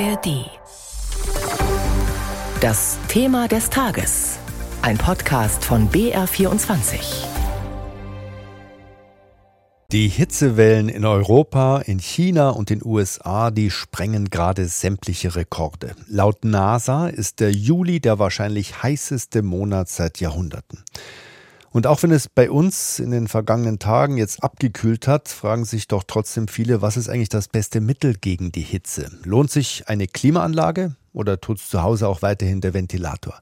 ARD. Das Thema des Tages. Ein Podcast von BR24. Die Hitzewellen in Europa, in China und den USA, die sprengen gerade sämtliche Rekorde. Laut NASA ist der Juli der wahrscheinlich heißeste Monat seit Jahrhunderten. Und auch wenn es bei uns in den vergangenen Tagen jetzt abgekühlt hat, fragen sich doch trotzdem viele, was ist eigentlich das beste Mittel gegen die Hitze? Lohnt sich eine Klimaanlage oder tut es zu Hause auch weiterhin der Ventilator?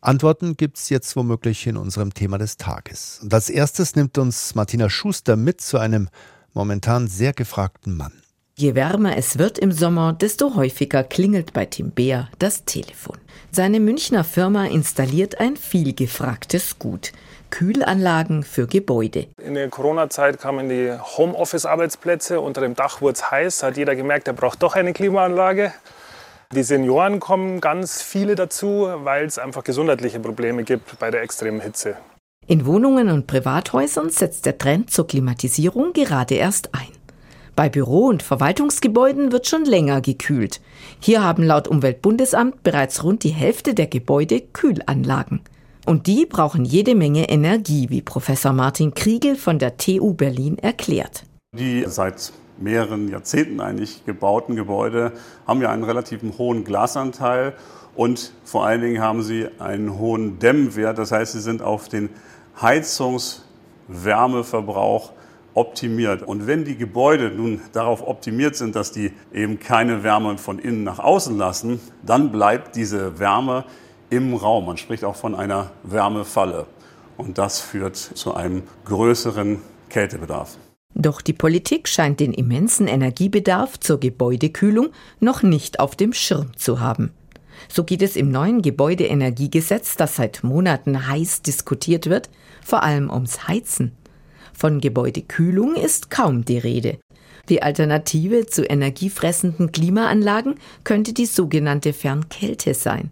Antworten gibt es jetzt womöglich in unserem Thema des Tages. Und als erstes nimmt uns Martina Schuster mit zu einem momentan sehr gefragten Mann. Je wärmer es wird im Sommer, desto häufiger klingelt bei Tim Beer das Telefon. Seine Münchner Firma installiert ein vielgefragtes Gut. Kühlanlagen für Gebäude. In der Corona-Zeit kamen die Homeoffice-Arbeitsplätze. Unter dem Dach wurde es heiß. Hat jeder gemerkt, er braucht doch eine Klimaanlage. Die Senioren kommen ganz viele dazu, weil es einfach gesundheitliche Probleme gibt bei der extremen Hitze. In Wohnungen und Privathäusern setzt der Trend zur Klimatisierung gerade erst ein. Bei Büro- und Verwaltungsgebäuden wird schon länger gekühlt. Hier haben laut Umweltbundesamt bereits rund die Hälfte der Gebäude Kühlanlagen. Und die brauchen jede Menge Energie, wie Professor Martin Kriegel von der TU Berlin erklärt. Die seit mehreren Jahrzehnten eigentlich gebauten Gebäude haben ja einen relativ hohen Glasanteil und vor allen Dingen haben sie einen hohen Dämmwert. Das heißt, sie sind auf den Heizungswärmeverbrauch optimiert. Und wenn die Gebäude nun darauf optimiert sind, dass die eben keine Wärme von innen nach außen lassen, dann bleibt diese Wärme im Raum. Man spricht auch von einer Wärmefalle. Und das führt zu einem größeren Kältebedarf. Doch die Politik scheint den immensen Energiebedarf zur Gebäudekühlung noch nicht auf dem Schirm zu haben. So geht es im neuen Gebäudeenergiegesetz, das seit Monaten heiß diskutiert wird, vor allem ums Heizen. Von Gebäudekühlung ist kaum die Rede. Die Alternative zu energiefressenden Klimaanlagen könnte die sogenannte Fernkälte sein.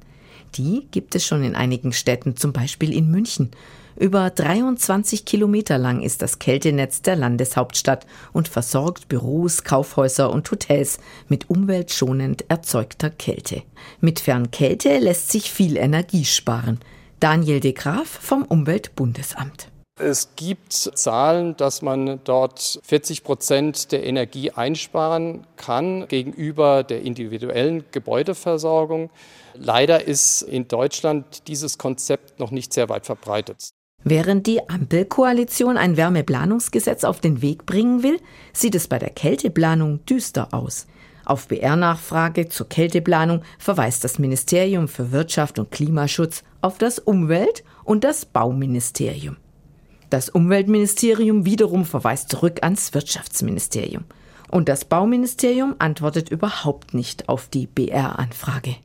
Die gibt es schon in einigen Städten, zum Beispiel in München. Über 23 Kilometer lang ist das Kältenetz der Landeshauptstadt und versorgt Büros, Kaufhäuser und Hotels mit umweltschonend erzeugter Kälte. Mit Fernkälte lässt sich viel Energie sparen. Daniel de Graaf vom Umweltbundesamt. Es gibt Zahlen, dass man dort 40 Prozent der Energie einsparen kann gegenüber der individuellen Gebäudeversorgung. Leider ist in Deutschland dieses Konzept noch nicht sehr weit verbreitet. Während die Ampelkoalition ein Wärmeplanungsgesetz auf den Weg bringen will, sieht es bei der Kälteplanung düster aus. Auf BR-Nachfrage zur Kälteplanung verweist das Ministerium für Wirtschaft und Klimaschutz auf das Umwelt- und das Bauministerium. Das Umweltministerium wiederum verweist zurück ans Wirtschaftsministerium. Und das Bauministerium antwortet überhaupt nicht auf die BR-Anfrage.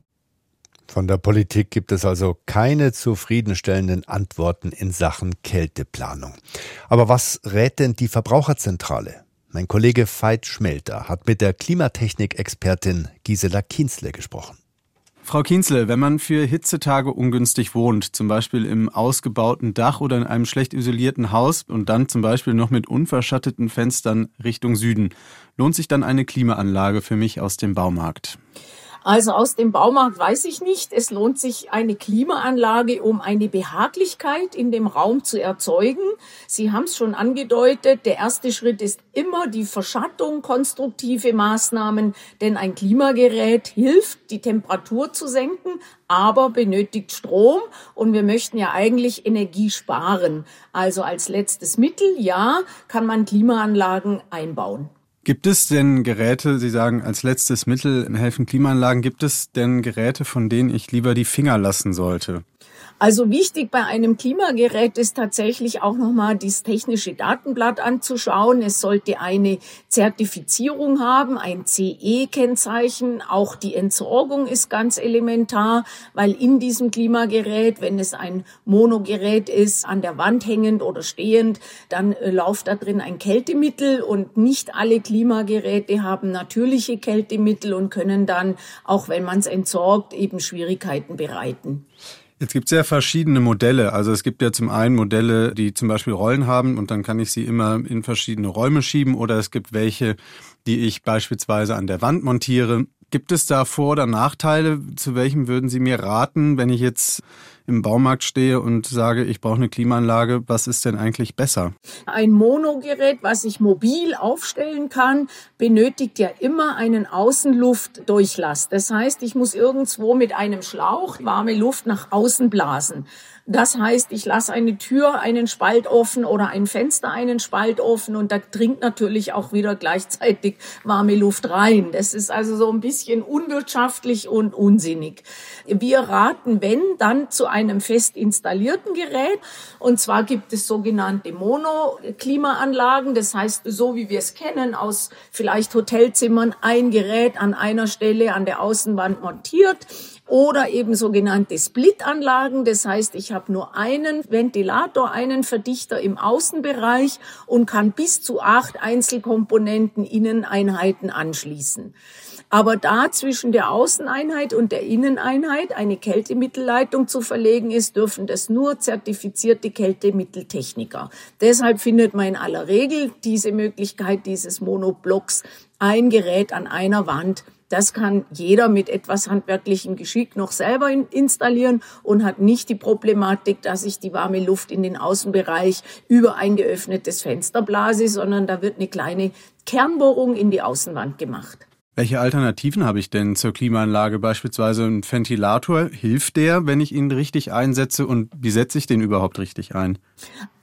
Von der Politik gibt es also keine zufriedenstellenden Antworten in Sachen Kälteplanung. Aber was rät denn die Verbraucherzentrale? Mein Kollege Veit Schmelter hat mit der Klimatechnik-Expertin Gisela Kienzle gesprochen. Frau Kienzle, wenn man für Hitzetage ungünstig wohnt, zum Beispiel im ausgebauten Dach oder in einem schlecht isolierten Haus und dann zum Beispiel noch mit unverschatteten Fenstern Richtung Süden, lohnt sich dann eine Klimaanlage für mich aus dem Baumarkt? Also aus dem Baumarkt weiß ich nicht. Es lohnt sich eine Klimaanlage, um eine Behaglichkeit in dem Raum zu erzeugen. Sie haben es schon angedeutet. Der erste Schritt ist immer die Verschattung, konstruktive Maßnahmen, denn ein Klimagerät hilft, die Temperatur zu senken, aber benötigt Strom und wir möchten ja eigentlich Energie sparen. Also als letztes Mittel, ja, kann man Klimaanlagen einbauen. Gibt es denn Geräte, Sie sagen als letztes Mittel helfen Klimaanlagen, gibt es denn Geräte, von denen ich lieber die Finger lassen sollte? Also wichtig bei einem Klimagerät ist tatsächlich auch nochmal das technische Datenblatt anzuschauen. Es sollte eine Zertifizierung haben, ein CE-Kennzeichen. Auch die Entsorgung ist ganz elementar, weil in diesem Klimagerät, wenn es ein Monogerät ist, an der Wand hängend oder stehend, dann äh, läuft da drin ein Kältemittel und nicht alle Klimageräte haben natürliche Kältemittel und können dann, auch wenn man es entsorgt, eben Schwierigkeiten bereiten. Jetzt gibt es ja verschiedene Modelle. Also es gibt ja zum einen Modelle, die zum Beispiel Rollen haben und dann kann ich sie immer in verschiedene Räume schieben oder es gibt welche, die ich beispielsweise an der Wand montiere. Gibt es da Vor- oder Nachteile? Zu welchem würden Sie mir raten, wenn ich jetzt im Baumarkt stehe und sage, ich brauche eine Klimaanlage, was ist denn eigentlich besser? Ein Monogerät, was ich mobil aufstellen kann, benötigt ja immer einen Außenluftdurchlass. Das heißt, ich muss irgendwo mit einem Schlauch warme Luft nach außen blasen. Das heißt, ich lasse eine Tür einen Spalt offen oder ein Fenster einen Spalt offen und da dringt natürlich auch wieder gleichzeitig warme Luft rein. Das ist also so ein bisschen unwirtschaftlich und unsinnig. Wir raten, wenn, dann zu einem fest installierten Gerät. Und zwar gibt es sogenannte Monoklimaanlagen. Das heißt, so wie wir es kennen aus vielleicht Hotelzimmern, ein Gerät an einer Stelle an der Außenwand montiert oder eben sogenannte Splitanlagen. Das heißt, ich habe nur einen Ventilator, einen Verdichter im Außenbereich und kann bis zu acht Einzelkomponenten Inneneinheiten anschließen. Aber da zwischen der Außeneinheit und der Inneneinheit eine Kältemittelleitung zu verlegen ist, dürfen das nur zertifizierte Kältemitteltechniker. Deshalb findet man in aller Regel diese Möglichkeit dieses Monoblocks ein Gerät an einer Wand das kann jeder mit etwas handwerklichem Geschick noch selber installieren und hat nicht die Problematik, dass ich die warme Luft in den Außenbereich über ein geöffnetes Fenster blase, sondern da wird eine kleine Kernbohrung in die Außenwand gemacht. Welche Alternativen habe ich denn zur Klimaanlage? Beispielsweise ein Ventilator. Hilft der, wenn ich ihn richtig einsetze? Und wie setze ich den überhaupt richtig ein?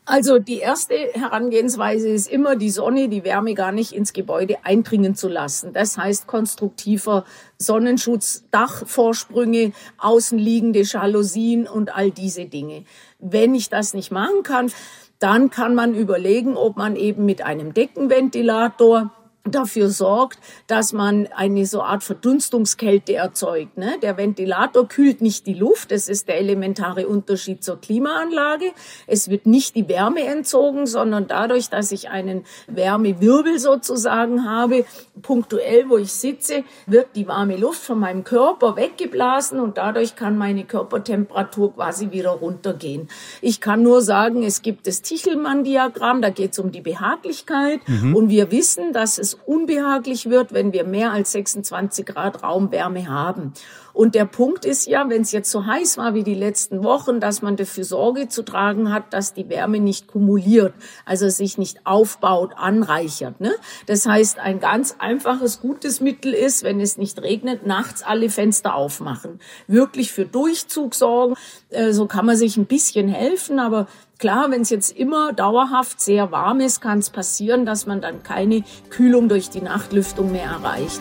Also die erste Herangehensweise ist immer, die Sonne, die Wärme gar nicht ins Gebäude eindringen zu lassen. Das heißt konstruktiver Sonnenschutz, Dachvorsprünge, außenliegende Jalousien und all diese Dinge. Wenn ich das nicht machen kann, dann kann man überlegen, ob man eben mit einem Deckenventilator dafür sorgt, dass man eine so Art Verdunstungskälte erzeugt. Ne? Der Ventilator kühlt nicht die Luft, das ist der elementare Unterschied zur Klimaanlage. Es wird nicht die Wärme entzogen, sondern dadurch, dass ich einen Wärmewirbel sozusagen habe, punktuell, wo ich sitze, wird die warme Luft von meinem Körper weggeblasen und dadurch kann meine Körpertemperatur quasi wieder runtergehen. Ich kann nur sagen, es gibt das Tichelmann-Diagramm, da geht es um die Behaglichkeit mhm. und wir wissen, dass es unbehaglich wird, wenn wir mehr als 26 Grad Raumwärme haben. Und der Punkt ist ja, wenn es jetzt so heiß war wie die letzten Wochen, dass man dafür Sorge zu tragen hat, dass die Wärme nicht kumuliert, also sich nicht aufbaut, anreichert. Ne? Das heißt, ein ganz einfaches, gutes Mittel ist, wenn es nicht regnet, nachts alle Fenster aufmachen. Wirklich für Durchzug sorgen. Äh, so kann man sich ein bisschen helfen, aber Klar, wenn es jetzt immer dauerhaft sehr warm ist, kann es passieren, dass man dann keine Kühlung durch die Nachtlüftung mehr erreicht.